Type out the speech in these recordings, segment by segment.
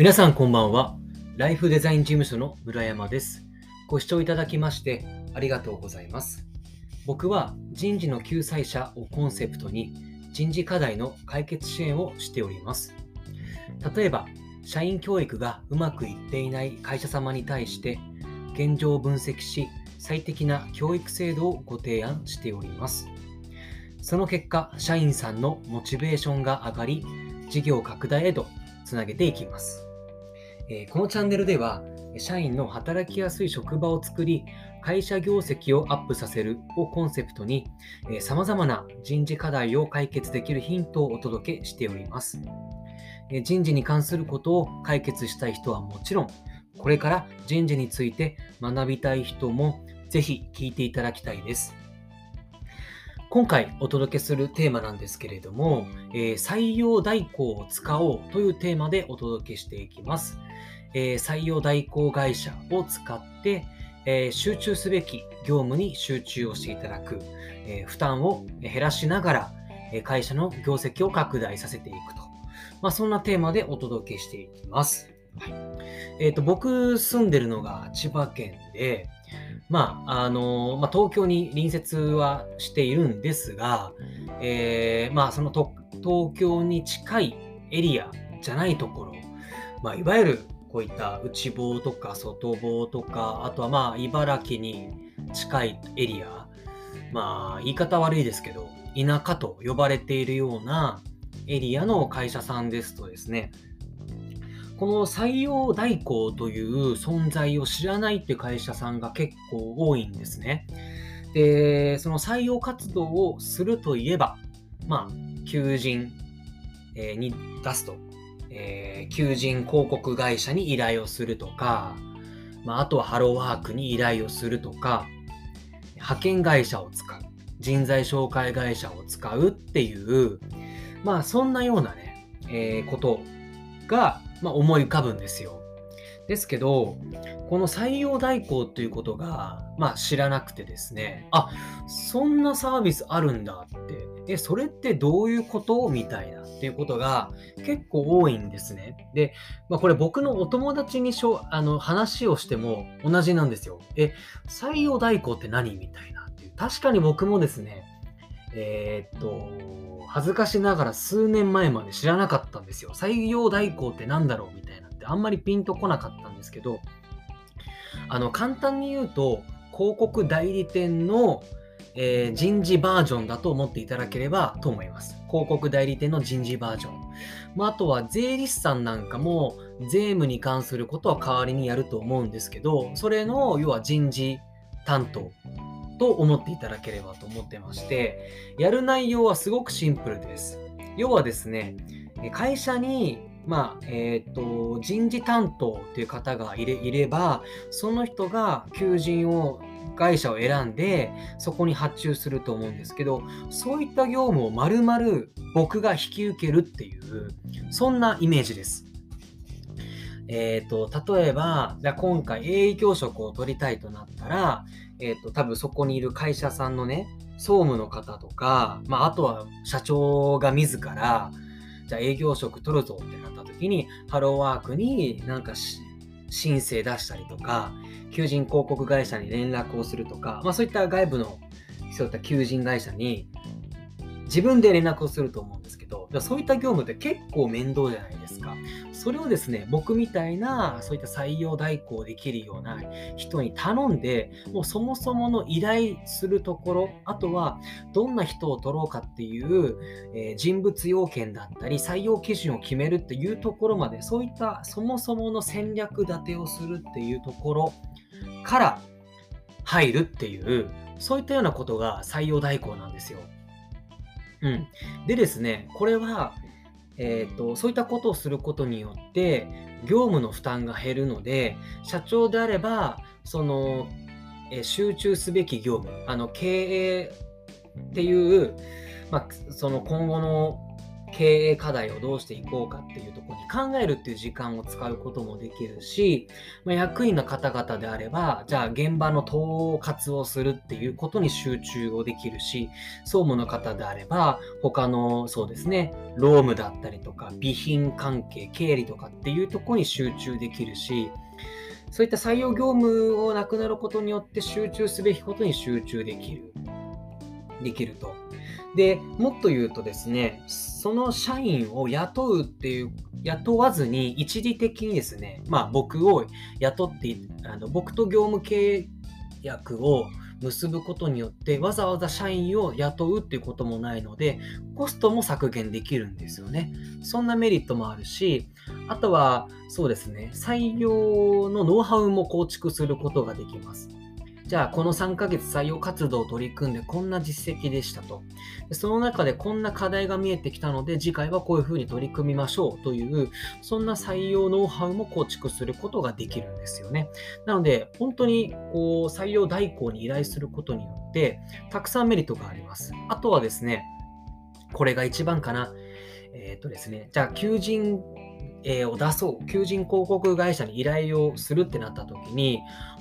皆さんこんばんは。ライフデザイン事務所の村山です。ご視聴いただきましてありがとうございます。僕は人事の救済者をコンセプトに人事課題の解決支援をしております。例えば、社員教育がうまくいっていない会社様に対して現状を分析し最適な教育制度をご提案しております。その結果、社員さんのモチベーションが上がり、事業拡大へとつなげていきます。えこのチャンネルでは、社員の働きやすい職場を作り、会社業績をアップさせるをコンセプトに、さまざまな人事課題を解決できるヒントをお届けしております。人事に関することを解決したい人はもちろん、これから人事について学びたい人もぜひ聞いていただきたいです。今回お届けするテーマなんですけれども、えー採用代行を使おうというテーマでお届けしていきます。えー採用代行会社を使って、えー集中すべき業務に集中をしていただく、えー負担を減らしながら、えー会社の業績を拡大させていくと。まあ、そんなテーマでお届けしていきます。はいえー、と僕住んでるのが千葉県で、まああのまあ、東京に隣接はしているんですが、えーまあ、そのと東京に近いエリアじゃないところ、まあ、いわゆるこういった内房とか外房とかあとはまあ茨城に近いエリア。まあ言い方悪いですけど田舎と呼ばれているようなエリアの会社さんですとですねこの採用代行という存在を知らないって会社さんが結構多いんですね。で、その採用活動をするといえば、まあ、求人、えに出すと、えー求人広告会社に依頼をするとか、まあ、あとはハローワークに依頼をするとか、派遣会社を使う、人材紹介会社を使うっていう、まあ、そんなようなね、えーことが、まあ、思い浮かぶんですよ。ですけど、この採用代行ということが、まあ、知らなくてですね、あそんなサービスあるんだって、え、それってどういうことみたいなっていうことが結構多いんですね。で、まあ、これ僕のお友達にしょあの話をしても同じなんですよ。え、採用代行って何みたいなっていう。確かに僕もですね、えーっと、恥ずかしながら数年前まで知らなかったんですよ。採用代行って何だろうみたいなってあんまりピンとこなかったんですけど、あの、簡単に言うと、広告代理店の、えー人事バージョンだと思っていただければと思います。広告代理店の人事バージョン。まあ、あとは税理士さんなんかも税務に関することは代わりにやると思うんですけど、それの要は人事担当と思っていただければと思ってまして、やる内容はすごくシンプルです。要はですね、え会社に、まあ、えっ、と、人事担当っていう方がいれいれば、その人が求人を、会社を選んで、そこに発注すると思うんですけど、そういった業務を丸々僕が引き受けるっていう、そんなイメージです。えっ、と、例えば、じゃ今回営業職を取りたいとなったら、えっ、と、多分そこにいる会社さんのね、総務の方とか、まあ、あとは社長が自ら、じゃあ営業職取るぞってなった時に、ハローワークになんか申請出したりとか、求人広告会社に連絡をするとか、まあそういった外部のそういった求人会社に自分で連絡をすると思うんですけど、そういった業務って結構面倒じゃないですか。それをですね、僕みたいなそういった採用代行できるような人に頼んで、もうそもそもの依頼するところ、あとはどんな人を取ろうかっていう、えー人物要件だったり、採用基準を決めるっていうところまで、そういったそもそもの戦略立てをするっていうところから入るっていう、そういったようなことが採用代行なんですよ。うん。でですね、これは、えー、とそういったことをすることによって業務の負担が減るので社長であればその、え集中すべき業務あの経営っていう、まあ、その今後の経営課題をどうしていこうかっていうところに考えるっていう時間を使うこともできるし、まあ、役員の方々であれば、じゃあ現場の統括をするっていうことに集中をできるし、総務の方であれば、他のそうですね、労務だったりとか、備品関係、経理とかっていうとこに集中できるし、そういった採用業務をなくなることによって集中すべきことに集中できる。できると。で、もっと言うとですね、その社員を雇うっていう、雇わずに一時的にですね、まあ僕を雇って、あの僕と業務契約を結ぶことによってわざわざ社員を雇うっていうこともないのでコストも削減できるんですよね。そんなメリットもあるしあとはそうですね採用のノウハウも構築することができます。じゃあこの3ヶ月採用活動を取り組んでこんな実績でしたと。その中でこんな課題が見えてきたので次回はこういうふうに取り組みましょうというそんな採用ノウハウも構築することができるんですよね。なので本当にこう採用代行に依頼することによってたくさんメリットがあります。あとはですね、これが一番かな。えっ、とですね、じゃあ求人えを出そう、求人広告会社に依頼をするってなった時に、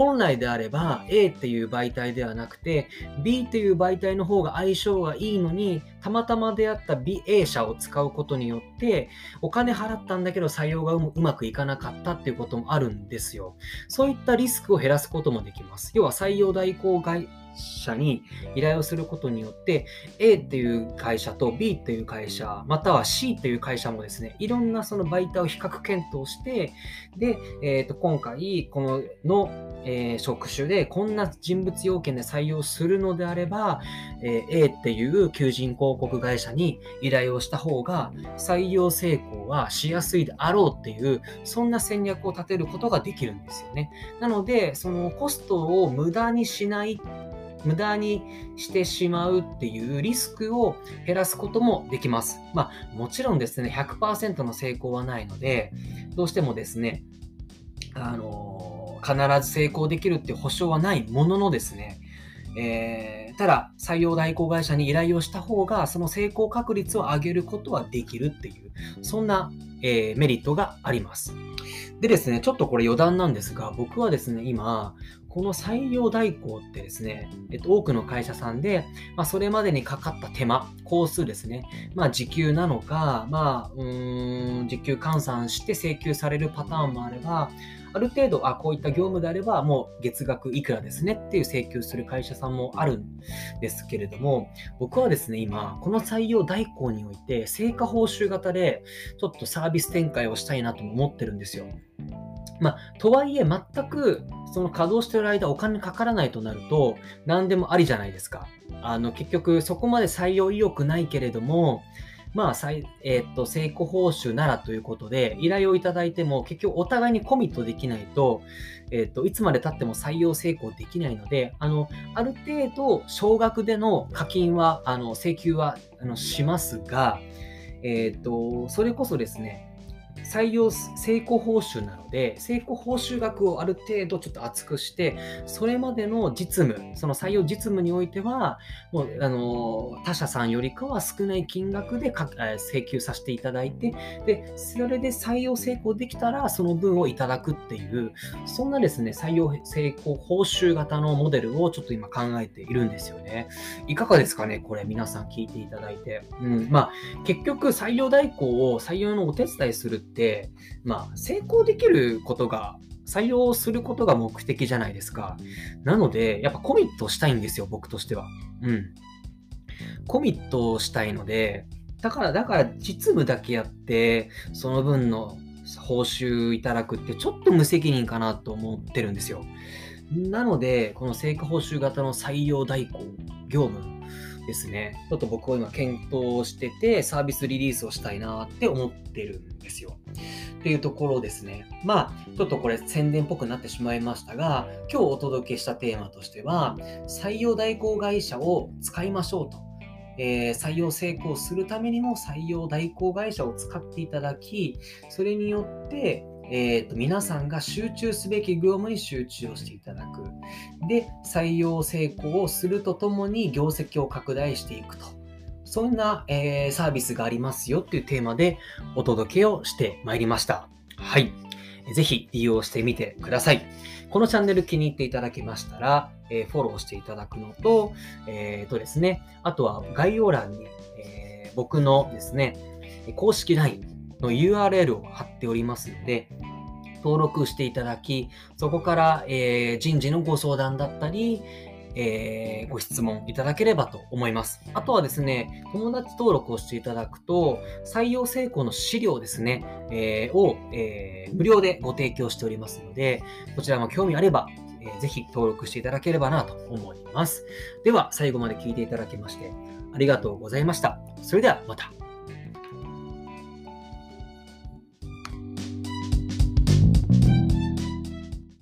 本来であれば A っていう媒体ではなくて B っていう媒体の方が相性がいいのにたまたま出会った B A 社を使うことによってお金払ったんだけど採用がうまくいかなかったっていうこともあるんですよ。そういったリスクを減らすこともできます。要は採用代行会社に依頼をすることによって A っていう会社と B っていう会社または C っていう会社もですねいろんなその媒体を比較検討してで、えー、と今回このの、えー、職種でこんな人物要件で採用するのであれば、えー、A っていう求人広告会社に依頼をした方が採用成功はしやすいであろうっていうそんな戦略を立てることができるんですよね。なのでそのコストを無駄にしない無駄にしてしまうっていうリスクを減らすこともできます。まあ、もちろんですね、100%の成功はないので、どうしてもですね、あの必ず成功できるって保証はないもののですね、えー、ただ採用代行会社に依頼をした方がその成功確率を上げることはできるっていうそんな、えー、メリットがあります。でですね、ちょっとこれ余談なんですが、僕はですね、今、この採用代行ってですね、えっと、多くの会社さんで、まあ、それまでにかかった手間、工数ですね、まあ、時給なのか、まあ、うーん、時給換算して請求されるパターンもあれば、ある程度、あ、こういった業務であれば、もう月額いくらですねっていう請求する会社さんもあるんですけれども、僕はですね、今、この採用代行において、成果報酬型で、ちょっとサービス展開をしたいなと思ってるんですよ。まあ、とはいえ、全くその稼働してる間お金かからないとなると、何でもありじゃないですか。あの、結局、そこまで採用意欲ないけれども、まあ、えー、っと、成功報酬ならということで、依頼をいただいても、結局お互いにコミットできないと、えー、っと、いつまで経っても採用成功できないので、あの、ある程度、少額での課金は、あの、請求は、あの、しますが、え、っと、それこそですね、採用成功報酬なので、成功報酬額をある程度ちょっと厚くして、それまでの実務、その採用実務においては、もうあの他社さんよりかは少ない金額で請求させていただいて、で、それで採用成功できたら、その分をいただくっていう、そんなですね、採用成功報酬型のモデルをちょっと今考えているんですよね。いかがですかねこれ皆さん聞いていただいて。うん、まあ、結局採用代行を採用のお手伝いするって、まあ、成功できることが、採用することが目的じゃないですか。なので、やっぱコミットしたいんですよ、僕としては。うん。コミットしたいので、だから、だから実務だけやって、その分の報酬いただくってちょっと無責任かなと思ってるんですよ。なので、この成果報酬型の採用代行業務ですね、ちょっと僕は今検討してて、サービスリリースをしたいなって思ってるんですよ。っていうところですね。まあ、ちょっとこれ宣伝っぽくなってしまいましたが、今日お届けしたテーマとしては、採用代行会社を使いましょうと。えー、採用成功するためにも採用代行会社を使っていただき、それによって、えーと、皆さんが集中すべき業務に集中をしていただく。で、採用成功をするとともに業績を拡大していくと。そんな、えー、サービスがありますよっていうテーマでお届けをしてまいりました。はい。ぜひ利用してみてください。このチャンネル気に入っていただけましたら、えー、フォローしていただくのと、えー、とですね、あとは概要欄に、え、僕のですね、公式 LINE の URL を貼っておりますので、登録していただき、そこから、えー、人事のご相談だったり、えー、ご質問いただければと思います。あとはですね、友達登録をしていただくと、採用成功の資料ですね、えー、を、えー、無料でご提供しておりますので、こちらも興味あれば、えー、ぜひ登録していただければなと思います。では、最後まで聞いていただきまして、ありがとうございました。それではまた。